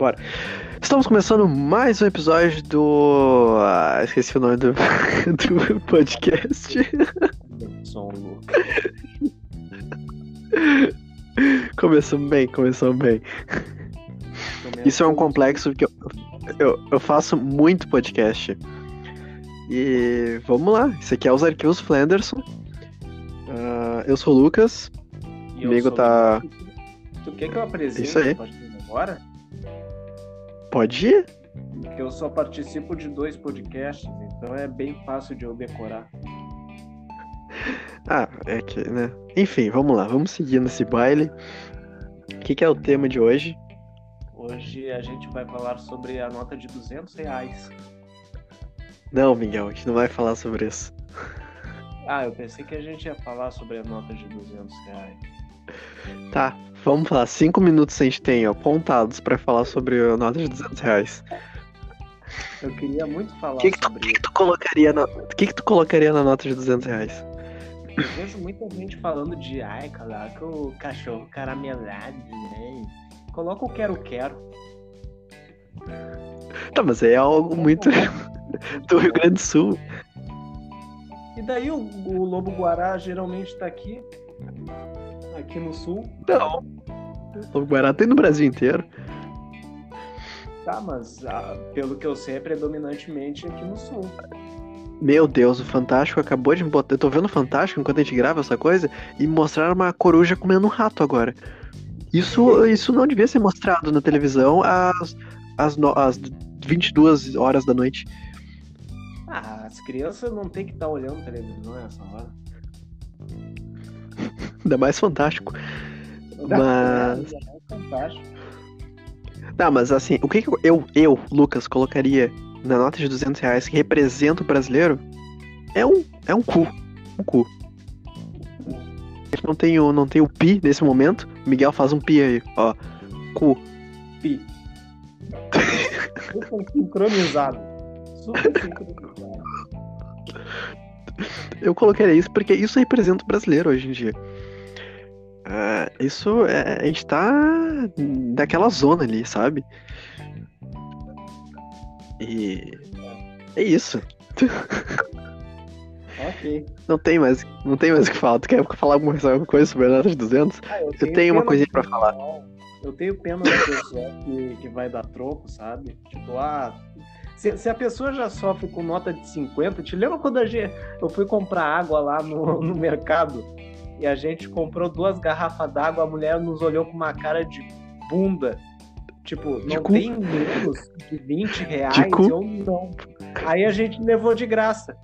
Bora. Estamos começando mais um episódio do. Ah, esqueci o nome do, do podcast. Som. Começamos bem, começamos bem. Isso é um complexo porque eu, eu, eu faço muito podcast. E vamos lá, esse aqui é os arquivos Flanderson. Ah, eu sou o Lucas. E Comigo tá- o. Tu quer que eu apresente Isso aí. agora? Pode ir? Porque eu só participo de dois podcasts, então é bem fácil de eu decorar. Ah, é que, né? Enfim, vamos lá, vamos seguir nesse baile. O que, que é o tema de hoje? Hoje a gente vai falar sobre a nota de 200 reais. Não, Miguel, a gente não vai falar sobre isso. Ah, eu pensei que a gente ia falar sobre a nota de 200 reais. Tá, vamos falar. Cinco minutos a gente tem ó, apontados pra falar sobre a nota de 200 reais. Eu queria muito falar que, que, tu, sobre que que tu colocaria na, o que, que tu colocaria na nota de 200 reais? Eu vejo muita gente falando de ai, coloca o cachorro caramelado, né? Coloca o quero-quero. Tá, mas aí é algo muito do Rio Grande do Sul. E daí o, o lobo guará geralmente tá aqui, aqui no sul. Não. O Guará tem no Brasil inteiro. Tá, mas ah, pelo que eu sei é predominantemente aqui no sul. Meu Deus, o Fantástico acabou de me botar. Eu tô vendo o Fantástico enquanto a gente grava essa coisa e mostraram uma coruja comendo um rato agora. Isso, isso não devia ser mostrado na televisão às, às, no, às 22 horas da noite. Ah, as crianças não tem que estar olhando televisão nessa hora. Ainda mais Fantástico. Mas- É, é fantástico. Tá, mas assim, o que, que eu, eu, Lucas, colocaria na nota de 200 reais que representa o brasileiro é um, é um cu. Um cu. Não tem, o, não tem o pi nesse momento. Miguel faz um pi aí, ó. Cu. Pi. Super sincronizado. Super sincronizado. Eu colocaria isso porque isso representa o brasileiro hoje em dia. Ah, isso é. A gente tá naquela zona ali, sabe? E. É isso. Ok. Não tem mais, não tem mais o que falar. Tu quer falar alguma coisa- alguma coisa sobre a nota de 200? Ah, eu, tenho uma coisinha pra falar. Eu tenho pena do pessoal que, que vai dar troco, sabe? Tipo, ah. Se, se a pessoa já sofre com nota de 50, te lembra quando a gente, eu fui comprar água lá no, no mercado e a gente comprou duas garrafas d'água, a mulher nos olhou com uma cara de bunda. Tipo, não cu. tem menos de 20 reais, De cu. eu não. Aí a gente levou de graça.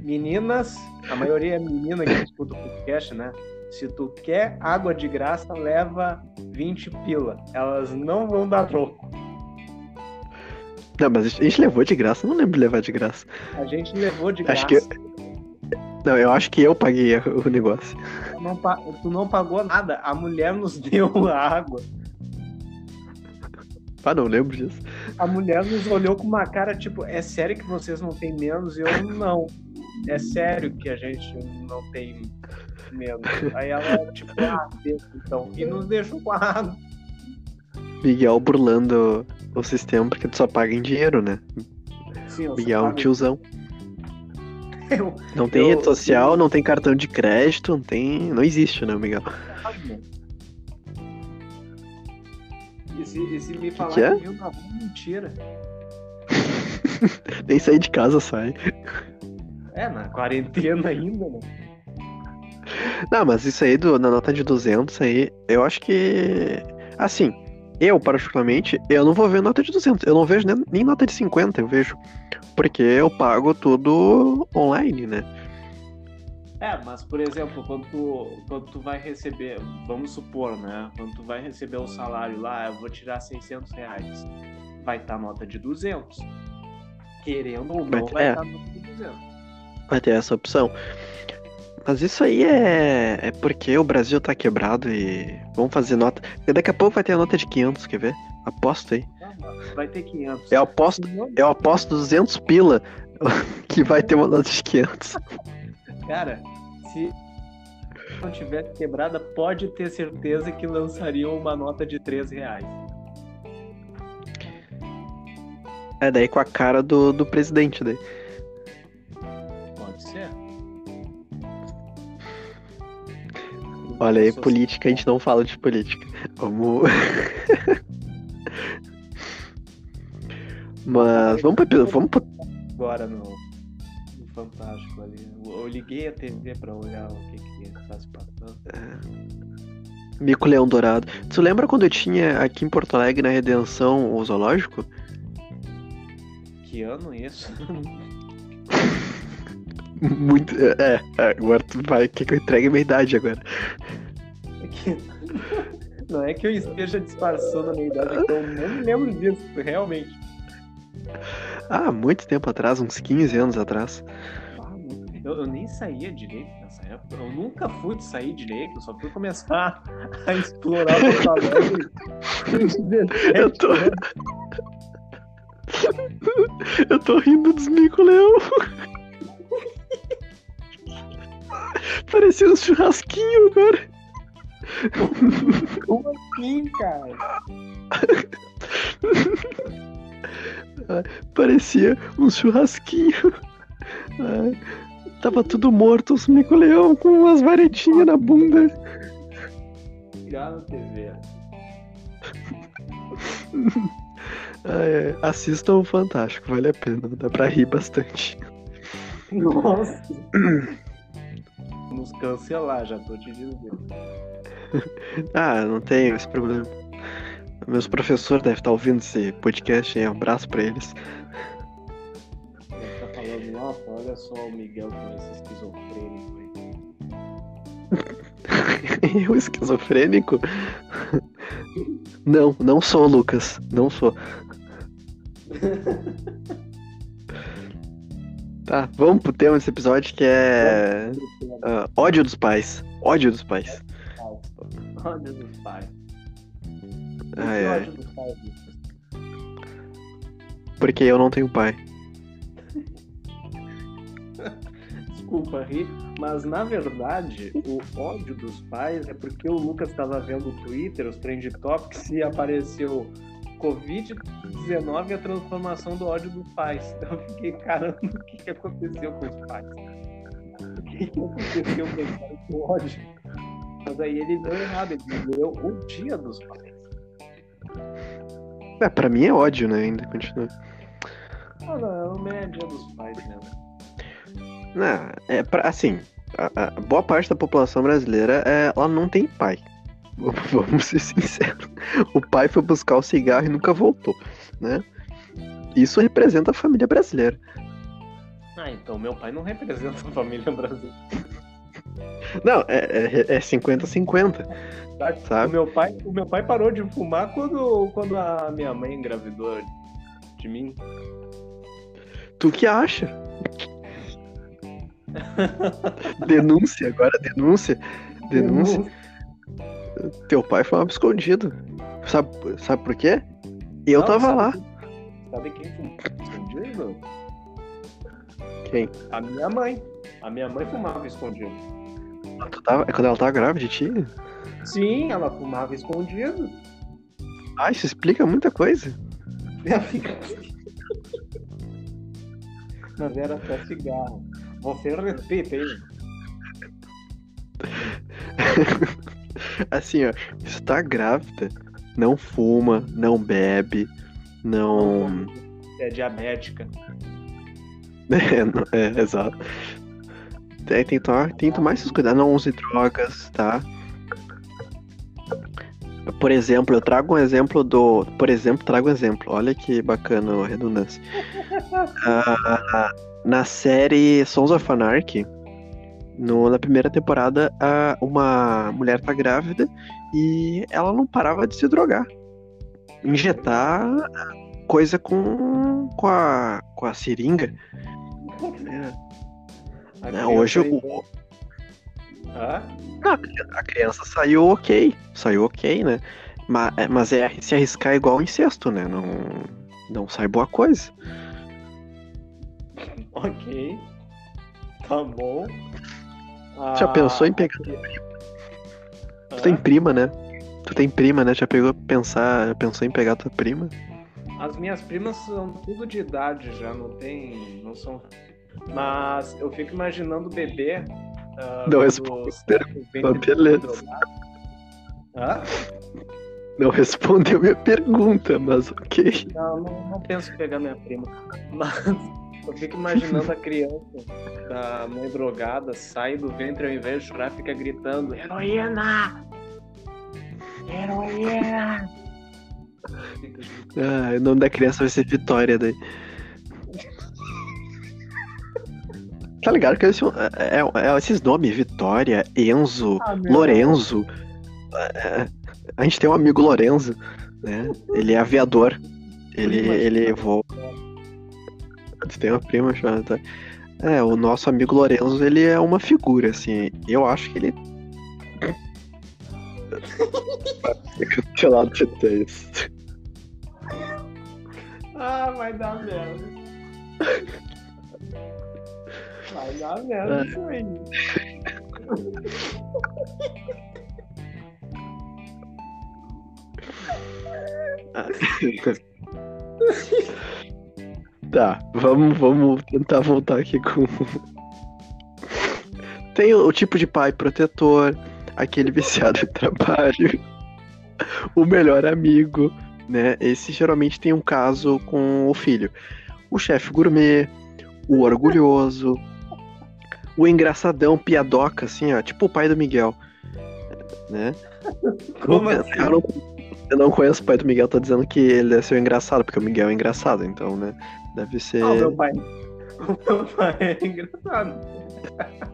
Meninas, a maioria é menina que escuta o podcast, né? Se tu quer água de graça, leva 20 pila. Elas não vão dar troco. Não, mas a gente levou de graça, eu não lembro de levar de graça. A gente levou de graça. Acho que Não, eu acho que eu paguei o negócio. Tu, não, tu não pagou nada. A mulher nos deu a água. Ah, não lembro disso. A mulher nos olhou com uma cara tipo: é sério que vocês não têm menos? E eu não. É sério que a gente não tem menos. Aí ela, tipo, ah, deixa então. E nos deixou com a água. Miguel burlando o sistema porque tu só paga em dinheiro, né? Sim, Miguel é um tiozão. Eu, Não tem Eu- rede social, não tem cartão de crédito, não tem. Não existe, né, Miguel? E se, e se me falar que é? que na rua, mentira. Nem sair de casa sai. É, na quarentena ainda, né? Não, mas isso aí do, na nota de 200 aí, eu acho que. Assim, eu particularmente, eu não vou ver nota de 200. Eu não vejo nem, nem nota de 50, eu vejo. Porque eu pago tudo online, né? É, mas por exemplo, quando tu, quando tu vai receber, vamos supor, né? Quando tu vai receber o salário lá, eu vou tirar 600 reais. Vai estar nota de 200. Querendo ou não, Vai- vai é. estar nota de 200. Vai ter essa opção. Mas isso aí é, é porque o Brasil tá quebrado e vamos fazer nota. Porque daqui a pouco vai ter a nota de 500, quer ver? Aposto aí. Mas vai ter 500. Eu aposto, eu aposto 200 pila que vai ter uma nota de 500. Cara, se não tivesse quebrada, pode ter certeza que lançariam uma nota de 3 reais. É, daí com a cara do, do presidente daí. Olha aí, política, a gente não fala de política. Vamos. Mas vamos pra, vamos pra... Agora no, no Fantástico ali. Eu, eu liguei a TV pra olhar o que que tá se passando. Mico Leão Dourado. Tu lembra quando eu tinha aqui em Porto Alegre na Redenção o zoológico? Que ano isso? Muito. É, é, agora tu vai. Quer que eu entregue a minha idade agora? É que- Não é que eu esteja disfarçando a minha idade, é eu não me lembro disso, realmente. Ah, muito tempo atrás, uns 15 anos atrás. Ah, Eu, eu nem saía direito nessa época. Eu nunca fui de sair direito, eu só fui começar a explorar o 17 Eu tô- anos. Eu tô rindo dos Mico Parecia um churrasquinho agora. Como assim, cara? Parecia um churrasquinho. Tava tudo morto, os Mico Leão com umas varetinhas na bunda. Ligar na TV. É. Assistam o Fantástico, vale a pena, dá pra rir bastante. Nossa. Nos cancelar, já tô te dizendo. Ah, não tenho esse problema. Meus professores devem estar ouvindo esse podcast aí, um abraço pra eles. Ele tá falando, nossa, olha só o Miguel com esse esquizofrênico aí. Eu, esquizofrênico? Não, não sou, Lucas. Não sou. Tá, vamos pro tema desse episódio que é. Uh, ódio dos pais. Ódio dos pais. Ódio dos pais. Ah, é. ódio dos pais. Porque eu não tenho pai. Desculpa rir, mas na verdade o ódio dos pais é porque o Lucas estava vendo o Twitter, os trend topics, e apareceu Covid 19 a transformação do ódio dos pais. Então eu fiquei, caramba, o que, aconteceu com os pais? O que, aconteceu com os pais do ódio? Mas aí ele deu errado, ele deu o dia dos pais. É, pra mim é ódio, né? Ainda continua. Ah, não, é o dia dos pais. Né? Não, é pra, assim, a, a boa parte da população brasileira é, ela não tem pai. Vamos- ser sinceros. O pai foi buscar o cigarro e nunca voltou, né? Isso representa a família brasileira. Ah, então meu pai não representa a família brasileira. Não, é é- é 50-50, O sabe? meu pai, o meu pai parou de fumar quando, quando a minha mãe engravidou de mim. Tu que acha? denúncia agora, denúncia. Denúncia. Teu pai fumava escondido. Sabe, sabe por quê? Eu Não, tava sabe lá. Sabe quem fumava escondido? Quem? A minha mãe. A minha mãe fumava escondido. Tu tava, é quando ela tava grávida de ti? Sim, ela fumava escondido. Ah, isso explica muita coisa. Mas era só cigarro. Você respeita ele. Assim, ó, se tá grávida, não fuma, não bebe, não. É diabética. É, é, exato. Tem, tem, que tomar, tem que tomar esses cuidados, não use drogas, tá? Por exemplo, eu trago um exemplo do. Por exemplo, trago um exemplo. Olha que bacana a redundância. Ah, na série Sons of Anarchy, no, na primeira temporada, a, uma mulher tá grávida e ela não parava de se drogar. Injetar coisa com, com, a, com a seringa. A né? Hoje o, Hã? a criança saiu ok. Saiu ok, né? Mas, mas é se arriscar igual incesto, né? Não, não sai boa coisa. Ok. Tá bom. Já Ah, pensou em pegar. Tu tem prima, né? Tu tem prima, né? Já pegou pensar, já pensou em pegar tua prima? As minhas primas são tudo de idade já, não tem. não são. Mas eu fico imaginando o bebê. Uh, não responde. Beleza. Hã? Não respondeu minha pergunta, mas ok. Não, não, não penso em pegar minha prima. Mas eu fico imaginando a criança da mãe drogada sai do ventre ao invés de chorar, fica gritando: Heroína! Heroína! Ah, o nome da criança vai ser Vitória daí. Tá ligado que esse, é, é, é, esses nomes, Vitória, Enzo, ah, Lorenzo. É, a gente tem um amigo Lorenzo, né? Ele é aviador. Ele, ele voa. Você tem uma prima chamada. É, o nosso amigo Lorenzo, ele é uma figura, assim. Eu acho que ele. Cancelado de texto. Ah, vai dar merda. Vai dar merda isso aí. tá, vamos, vamos tentar voltar aqui com. Tem o, o tipo de pai protetor, aquele viciado em trabalho, o melhor amigo, né? Esse geralmente tem um caso com o filho. O chefe gourmet, o orgulhoso, o engraçadão piadoca, assim, ó, tipo o pai do Miguel, né? Como assim? Eu não, eu não conheço o pai do Miguel, tô dizendo que ele ser o engraçado, porque o Miguel é engraçado, então, né? Deve ser. Ah, o meu pai. O meu pai é engraçado.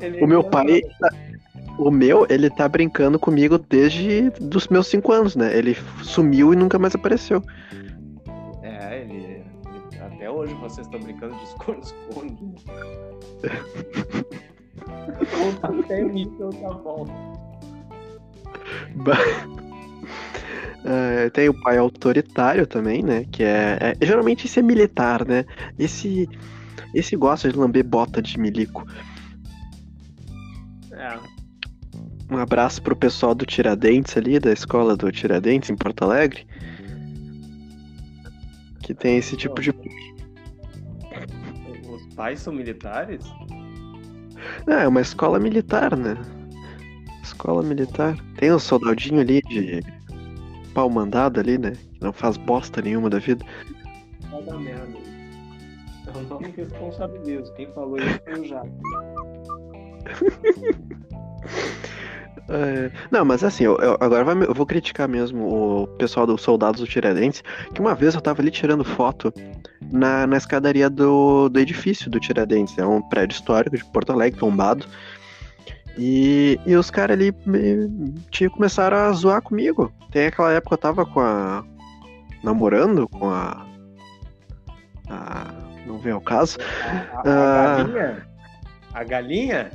É o meu pai. O meu, ele tá brincando comigo desde dos meus cinco anos, né? Ele sumiu e nunca mais apareceu. É, ele. ele até hoje vocês estão brincando de esconde-esconde. até nível tá bom. Uh, tem o pai autoritário também, né? Que é, é, Geralmente esse é militar, né? Esse. Esse gosta de lamber bota de milico. É. Um abraço pro pessoal do Tiradentes ali, da escola do Tiradentes, em Porto Alegre. Que tem esse tipo de. Os pais são militares? É, é uma escola militar, né? Escola militar. Tem um soldadinho ali de pau mandado ali, né? Que não faz bosta nenhuma da vida. Vai dar merda. Eu não me responsabilizo. Quem falou isso foi o Jato. É, não, mas assim, eu, eu agora vai, eu vou criticar mesmo o pessoal dos soldados do Tiradentes, que uma vez eu tava ali tirando foto na, na escadaria do, do edifício do Tiradentes, é um prédio histórico de Porto Alegre, tombado. E, e os caras ali me, tinha, começaram a zoar comigo. Tem aquela época eu tava com a. namorando com a. a não vem ao caso. A, a, a ah, galinha? A galinha?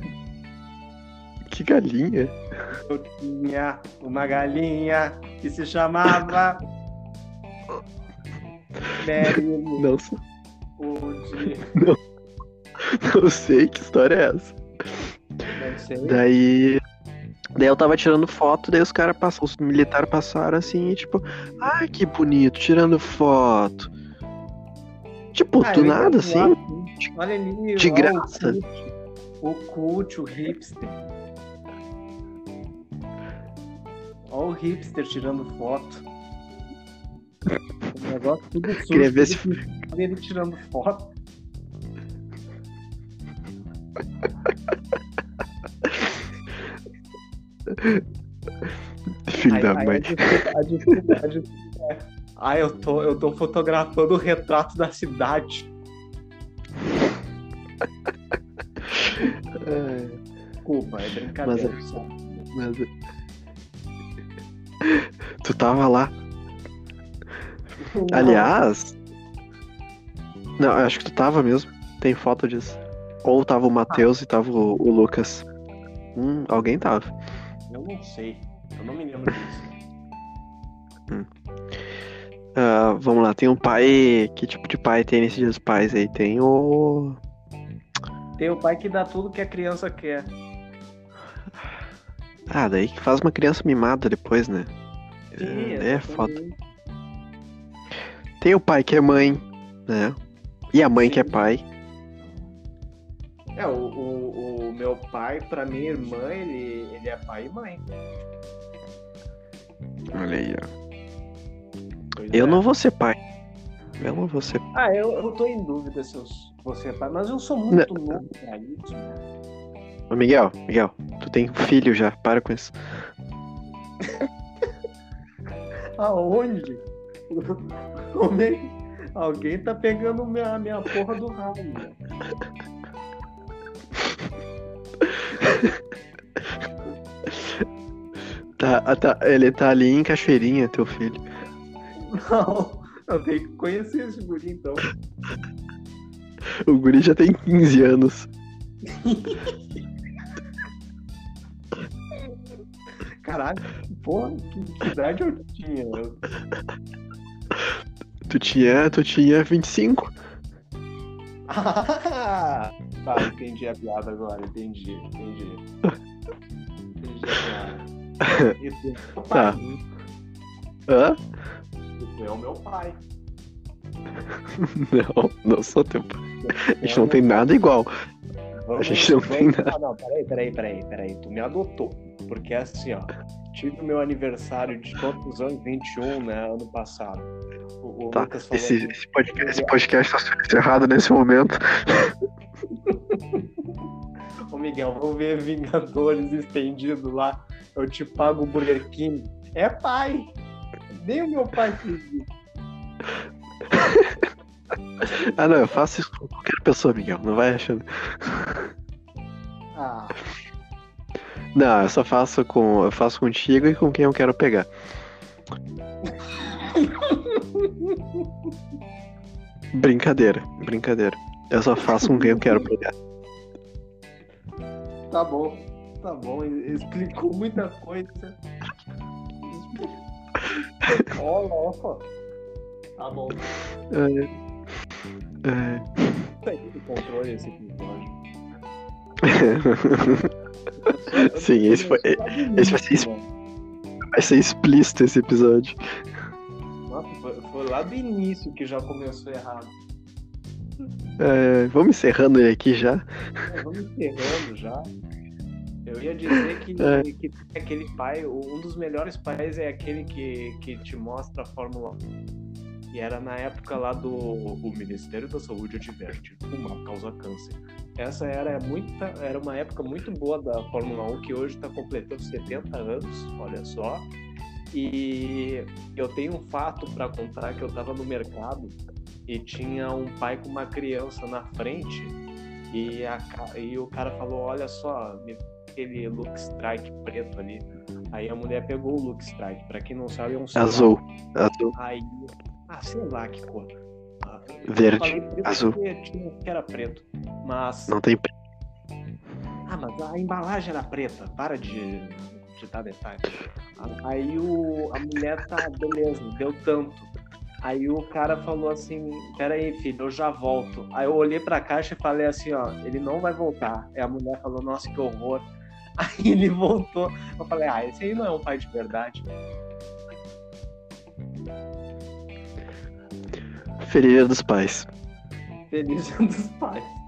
Que galinha? Eu tinha uma galinha que se chamava. Mary. Não sei. Não, não sei que história é essa. Daí. Daí eu tava tirando foto, daí os caras passaram, os militares passaram assim, tipo, ai que bonito, tirando foto. Tipo, ah, do nada, assim. Olha ali, de graça. O cult, o hipster. Olha o hipster tirando foto. O negócio tudo sujo. Queria ver se... Ele tirando foto. Filho da mãe. A desculpa, a desculpa, é. Ah, eu tô, eu tô fotografando o retrato da cidade. Desculpa, é brincadeira. Mas, mas... Tu tava lá. Não. Aliás. Não, acho que tu tava mesmo. Tem foto disso. Ou tava o Matheus ah. e tava o, o Lucas. Hum, alguém tava. Eu não sei. Eu não me lembro disso. Uh, vamos lá, tem um pai. Que tipo de pai tem nesses dias pais aí? Tem o. Tem o pai que dá tudo que a criança quer. Ah, daí que faz uma criança mimada depois, né? Sim, é, é foda. Tem o pai que é mãe, né? E a mãe Sim. que é pai. É, o, o, o meu pai, pra minha irmã, ele, ele é pai e mãe. Olha aí, ó. Pois Eu é. não vou ser pai. Eu não vou ser Ah, eu, eu tô em dúvida se eu vou ser pai, mas eu sou muito novo pra isso. Ô, Miguel, Miguel, tu tem um filho já, para com isso. Aonde? Como é que- Alguém tá pegando minha, minha porra do rabo. Tá, ah, tá, ele tá ali em Cachoeirinha, teu filho. Não, eu tenho que conhecer esse guri então. O guri já tem 15 anos. Caralho, porra, que, que idade eu tinha? Eu- Tu tinha, tu tinha 25. Ah, tá, entendi a piada agora, entendi, entendi. Entendi a piada. E tu é meu Tá. pai, hein? Hã? E tu é o meu pai. Não, não sou teu pai. A gente não tem nada igual. A gente não tem nada. Ah, não, peraí, peraí, peraí, peraí. Tu me adotou. Porque assim, ó, tive o meu aniversário de quantos anos? 21, né? Ano passado. O, o Tá, esse, que- esse podcast, esse podcast tá sendo encerrado nesse momento. Ô Miguel, vamos ver Vingadores estendido lá. Eu te pago o Burger King. É pai! Nem o meu pai fez isso. Ah, não, eu faço isso com qualquer pessoa, Miguel. Não vai achando. Ah, Não, eu só faço com. Eu faço contigo e com quem eu quero pegar. Brincadeira, brincadeira. Eu só faço com quem eu quero pegar. tá bom. Tá bom, ele explicou muita coisa. Ó, louco. Tá bom. É, é. Tem controle esse episódio. Sim, esse foi- esse vai ser Vai ser explícito esse episódio. Nossa, foi, foi lá do início que já começou errado. É, vamos encerrando ele aqui já. É, Vamos encerrando já. Eu ia dizer que, É. que aquele pai, um dos melhores pais é aquele que, que te mostra a Fórmula 1. E era na época lá do o Ministério da Saúde adverte, fumar causa câncer. Essa era muita, era uma época muito boa da Fórmula 1 que hoje está completando 70 anos, olha só. E eu tenho um fato para contar que eu estava no mercado e tinha um pai com uma criança na frente e, a e o cara falou, olha só, me aquele Look Strike preto ali. Aí a mulher pegou o Look Strike, pra quem não sabe é um celular. Azul. Azul. Aí, ah, sei lá que cor. Ah, Verde, preto azul. que era preto. Mas, Não tem. ah, mas a embalagem era preta, para de, de dar detalhe. Aí o, a mulher tá, beleza, deu tanto. Aí o cara falou assim, pera aí, filho, eu já volto. Aí eu olhei pra caixa e falei assim, ó, ele não vai voltar. Aí a mulher falou, nossa, que horror. Aí ele voltou. Eu falei, ah, esse aí não é um pai de verdade. Feliz Dia dos Pais. Feliz Dia dos pais.